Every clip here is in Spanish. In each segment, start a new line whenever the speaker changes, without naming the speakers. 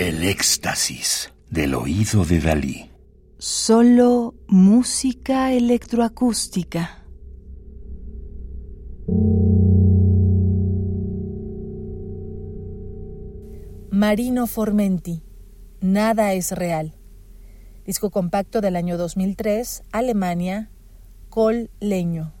El éxtasis del oído de Dalí.
Solo música electroacústica. Marino Formenti. Nada es real. Disco compacto del año 2003, Alemania, Col Leño.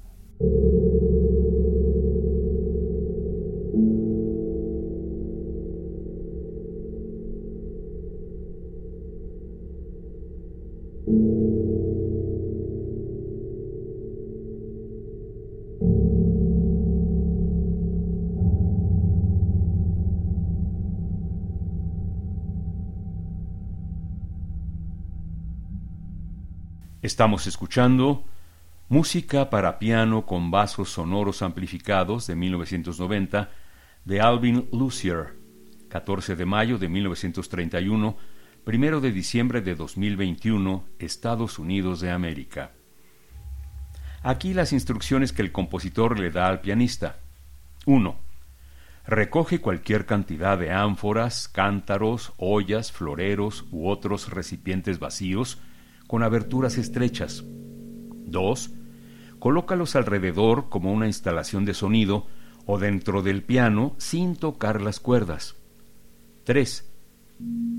Estamos escuchando Música para piano con vasos sonoros amplificados de 1990 de Alvin Lucier, 14 de mayo de 1931, 1 de diciembre de 2021, Estados Unidos de América. Aquí las instrucciones que el compositor le da al pianista. 1. Recoge cualquier cantidad de ánforas, cántaros, ollas, floreros u otros recipientes vacíos con aberturas estrechas. 2. Colócalos alrededor como una instalación de sonido o dentro del piano sin tocar las cuerdas. 3.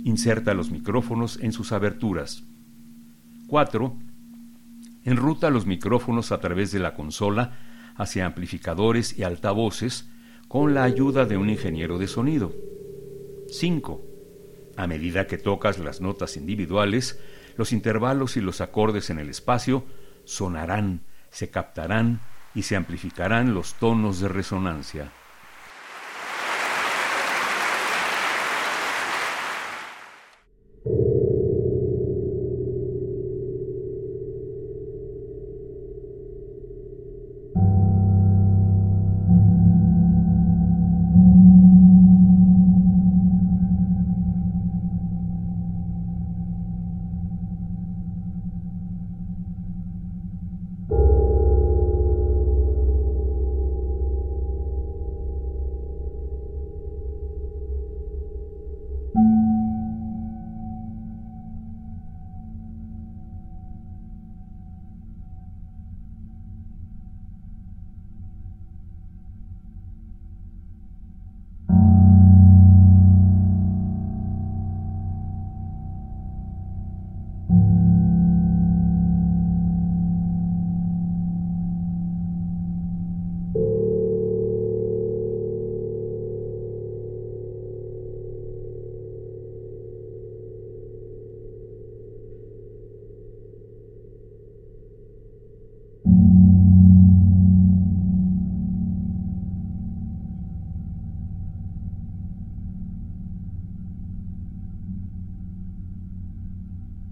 Inserta los micrófonos en sus aberturas. 4. Enruta los micrófonos a través de la consola hacia amplificadores y altavoces con la ayuda de un ingeniero de sonido. 5. A medida que tocas las notas individuales, los intervalos y los acordes en el espacio sonarán, se captarán y se amplificarán los tonos de resonancia.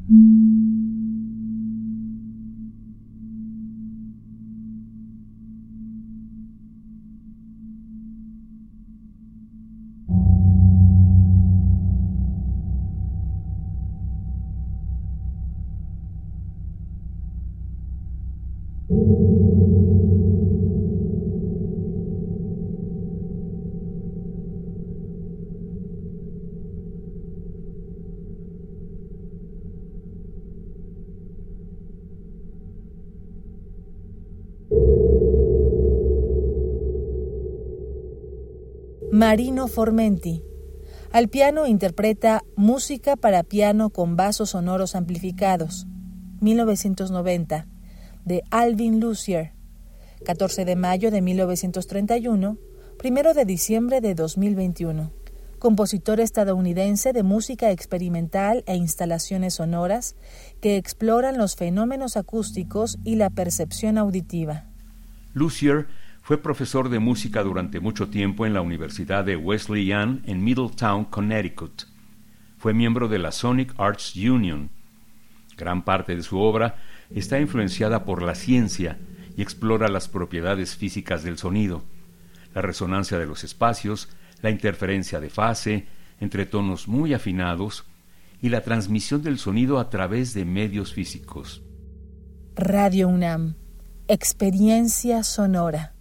Thank mm -hmm. you.
Marino Formenti. Al piano interpreta Música para piano con vasos sonoros amplificados, 1990, de Alvin Lucier, 14 de mayo de 1931, 1 de diciembre de 2021. Compositor estadounidense de música experimental e instalaciones sonoras que exploran los fenómenos acústicos y la percepción auditiva.
Lucier fue profesor de música durante mucho tiempo en la Universidad de Wesleyan en Middletown, Connecticut. Fue miembro de la Sonic Arts Union. Gran parte de su obra está influenciada por la ciencia y explora las propiedades físicas del sonido, la resonancia de los espacios, la interferencia de fase entre tonos muy afinados y la transmisión del sonido a través de medios físicos.
Radio UNAM, experiencia sonora.